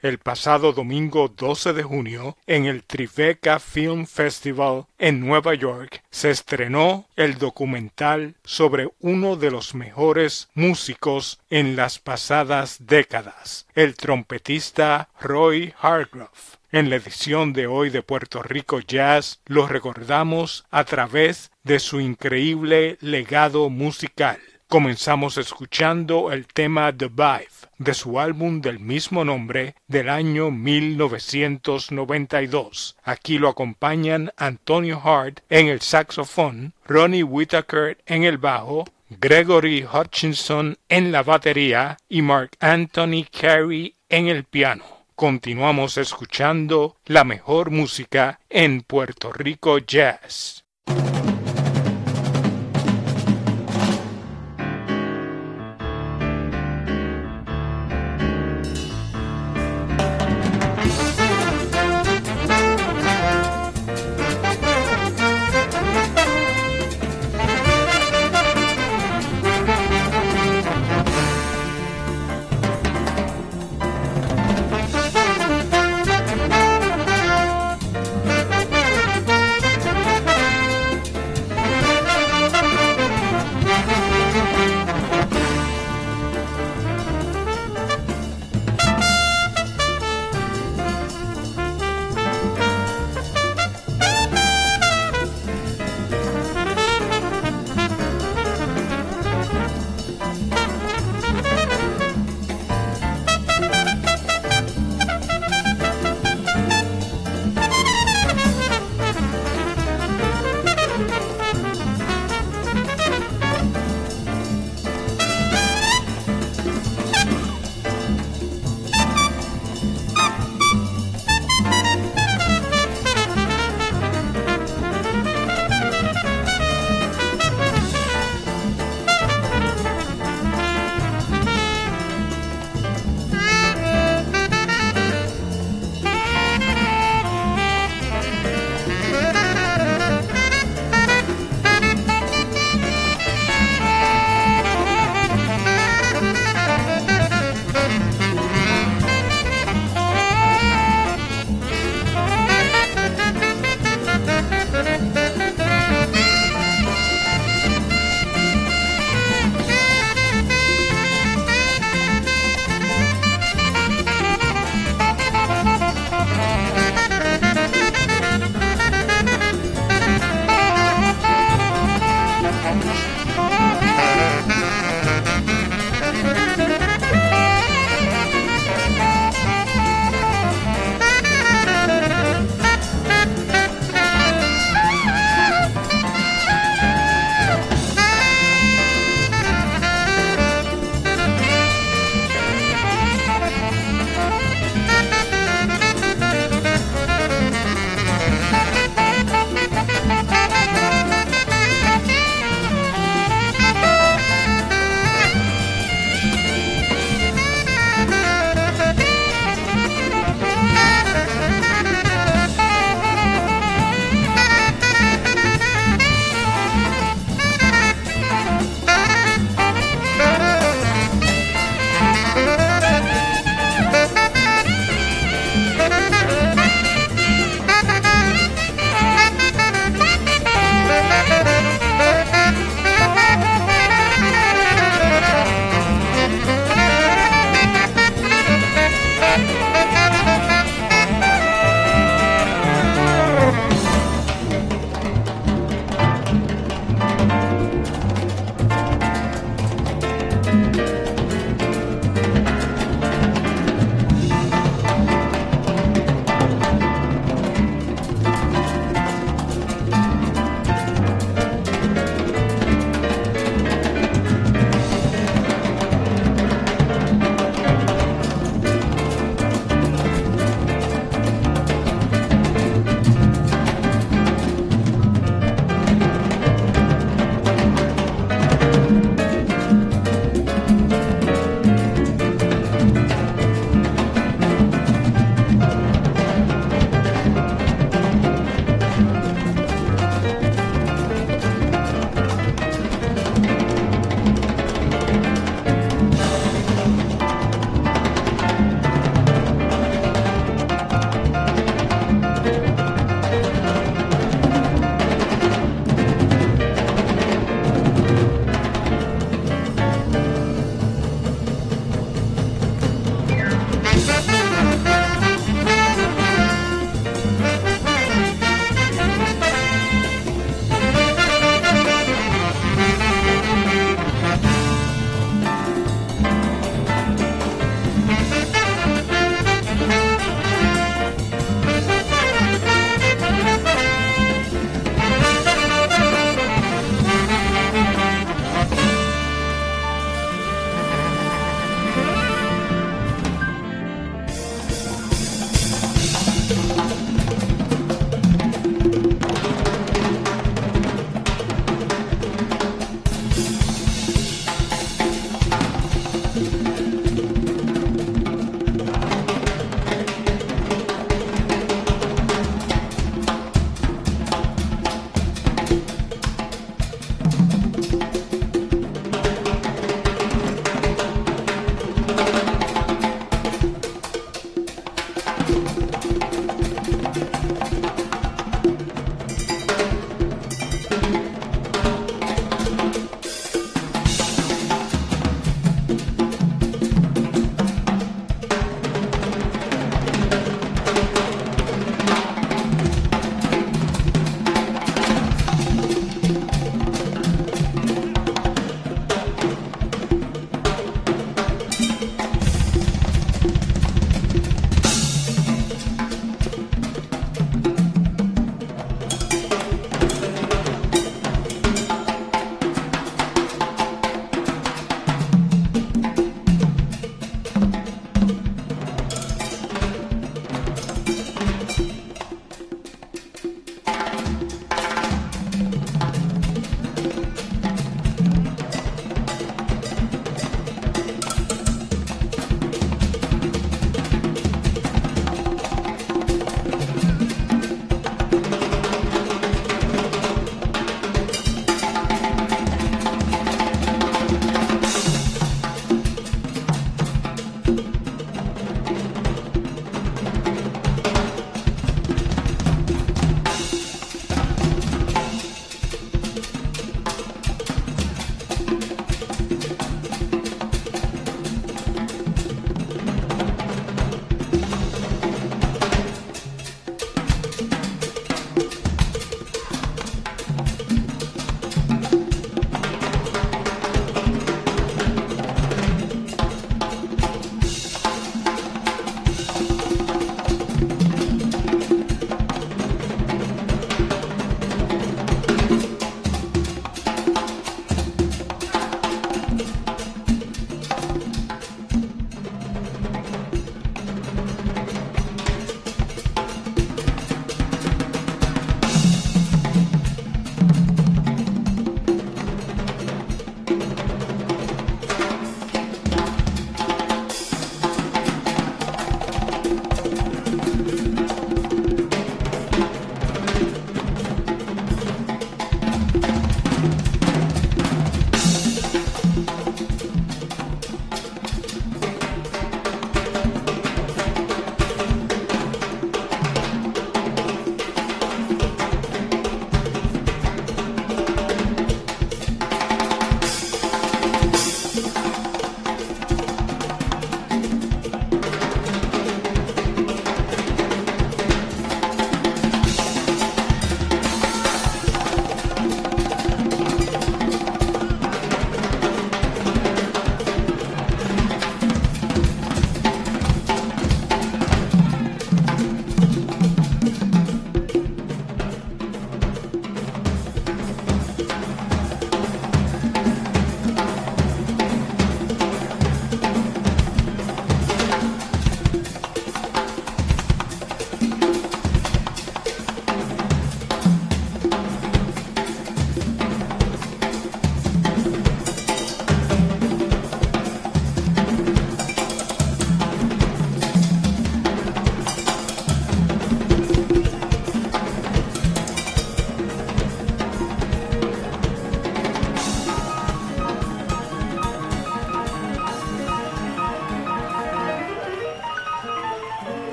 el pasado domingo 12 de junio en el Tribeca Film Festival en Nueva York se estrenó el documental sobre uno de los mejores músicos en las pasadas décadas, el trompetista Roy Hargrove. En la edición de hoy de Puerto Rico Jazz lo recordamos a través de su increíble legado musical. Comenzamos escuchando el tema The Vibe de su álbum del mismo nombre del año 1992. Aquí lo acompañan Antonio Hart en el saxofón, Ronnie Whitaker en el bajo, Gregory Hutchinson en la batería y Mark Anthony Carey en el piano. Continuamos escuchando la mejor música en Puerto Rico Jazz.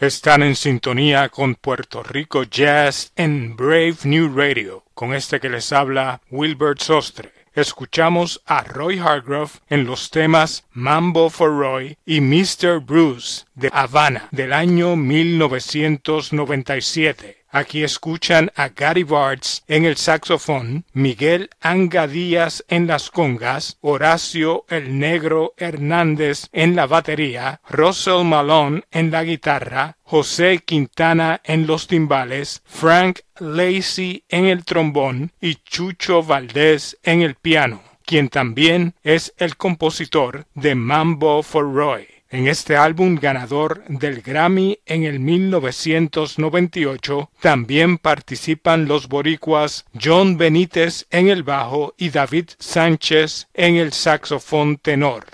Están en sintonía con Puerto Rico Jazz en Brave New Radio, con este que les habla Wilbert Sostre. Escuchamos a Roy Hargrove en los temas Mambo for Roy y Mr. Bruce de Havana del año 1997. Aquí escuchan a Gary Bartz en el saxofón, Miguel Anga Díaz en las congas, Horacio el Negro Hernández en la batería, Russell Malone en la guitarra, José Quintana en los timbales, Frank Lacey en el trombón y Chucho Valdés en el piano, quien también es el compositor de Mambo for Roy. En este álbum ganador del Grammy en el 1998 también participan los boricuas John Benítez en el bajo y David Sánchez en el saxofón tenor.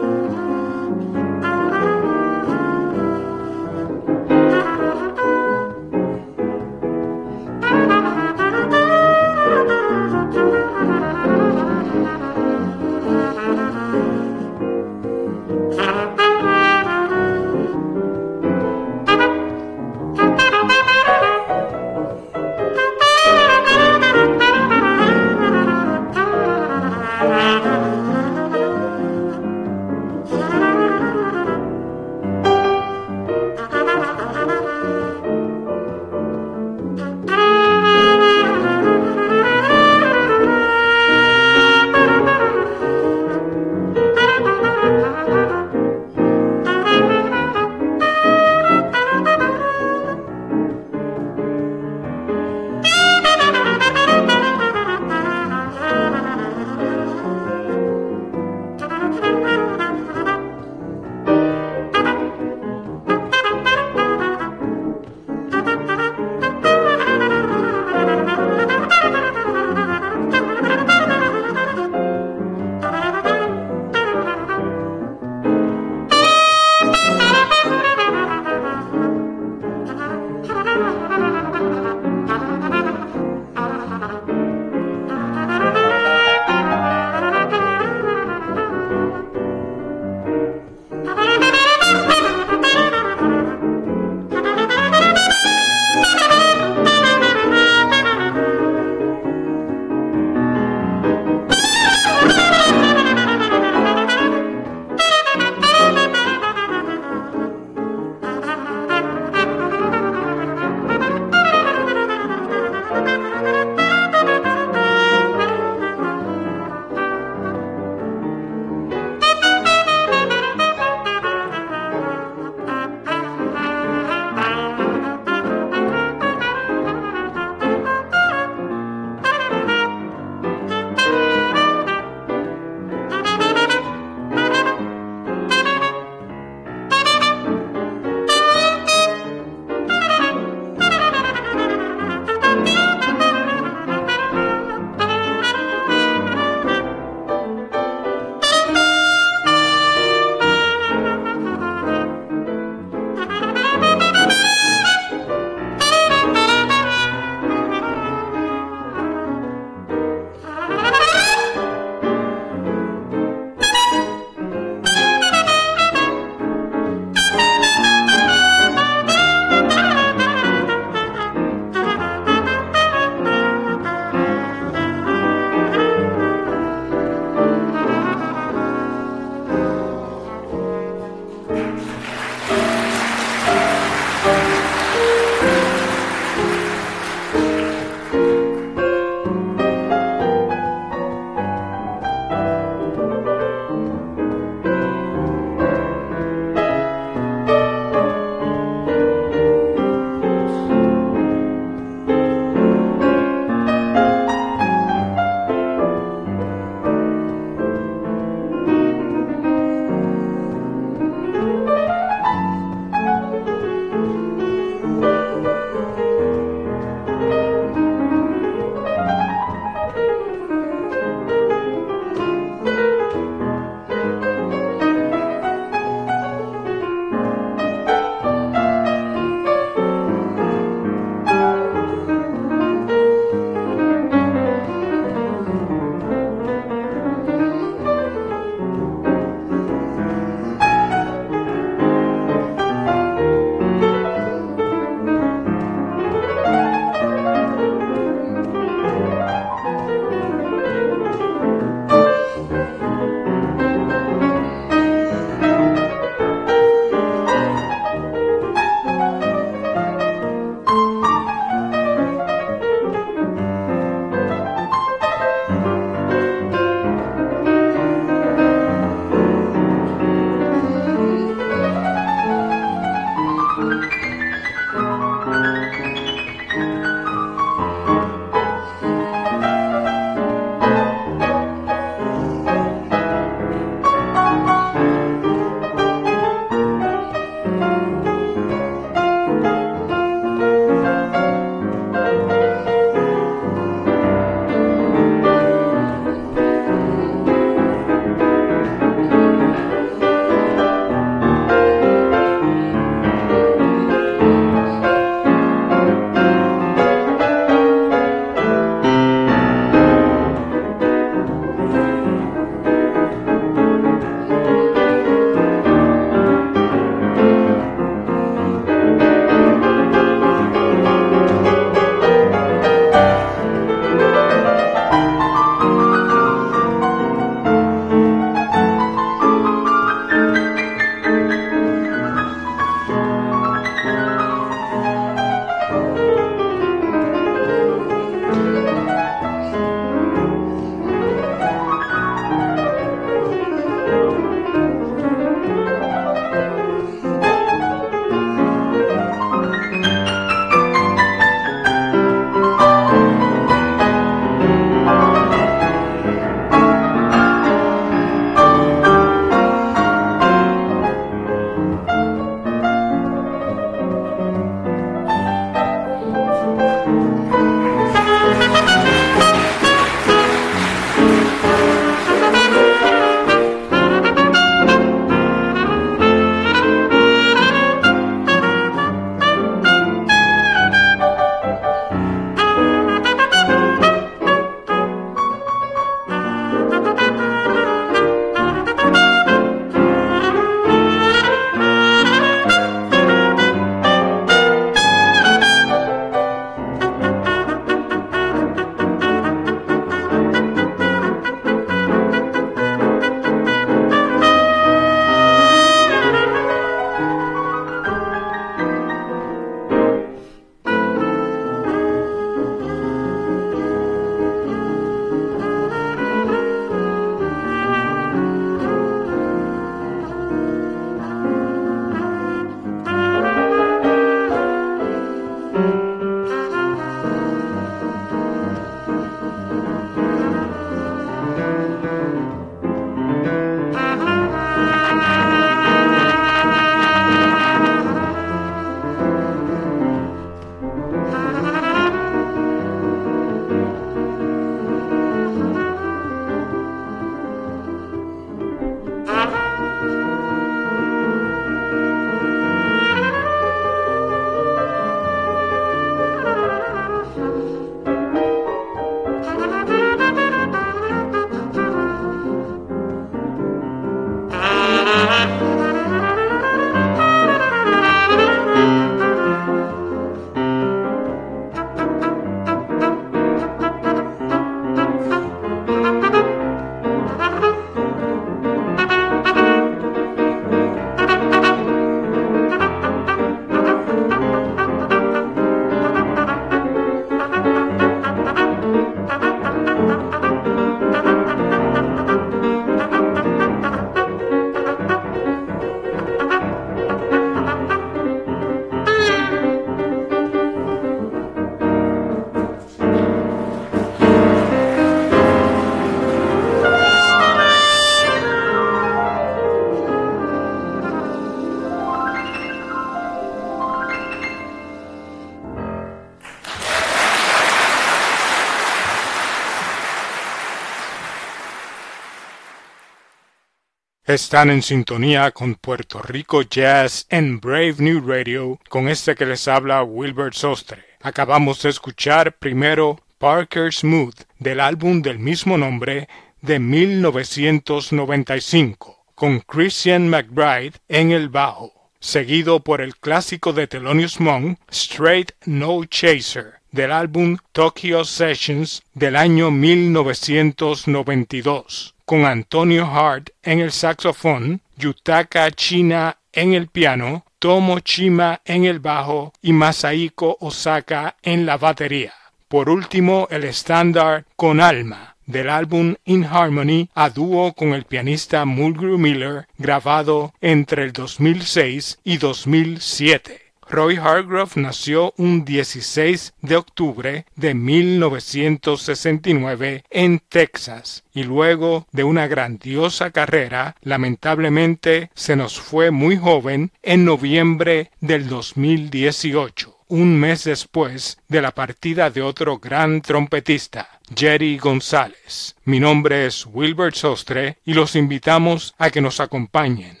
Están en sintonía con Puerto Rico Jazz en Brave New Radio con este que les habla Wilbert Sostre. Acabamos de escuchar primero Parker Smooth del álbum del mismo nombre de 1995 con Christian McBride en el bajo, seguido por el clásico de Thelonious Monk Straight No Chaser del álbum Tokyo Sessions del año 1992 con Antonio Hart en el saxofón, Yutaka China en el piano, Tomo Chima en el bajo y Masaiko Osaka en la batería. Por último, el estándar Con Alma del álbum In Harmony a dúo con el pianista Mulgrew Miller grabado entre el 2006 y 2007. Roy Hargrove nació un 16 de octubre de 1969 en Texas y luego de una grandiosa carrera, lamentablemente se nos fue muy joven en noviembre del 2018 un mes después de la partida de otro gran trompetista, Jerry González. Mi nombre es Wilbert Sostre y los invitamos a que nos acompañen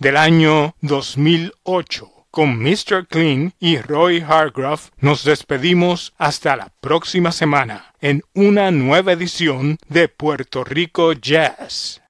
del año 2008. Con Mr. Clean y Roy Hargrove nos despedimos hasta la próxima semana en una nueva edición de Puerto Rico Jazz.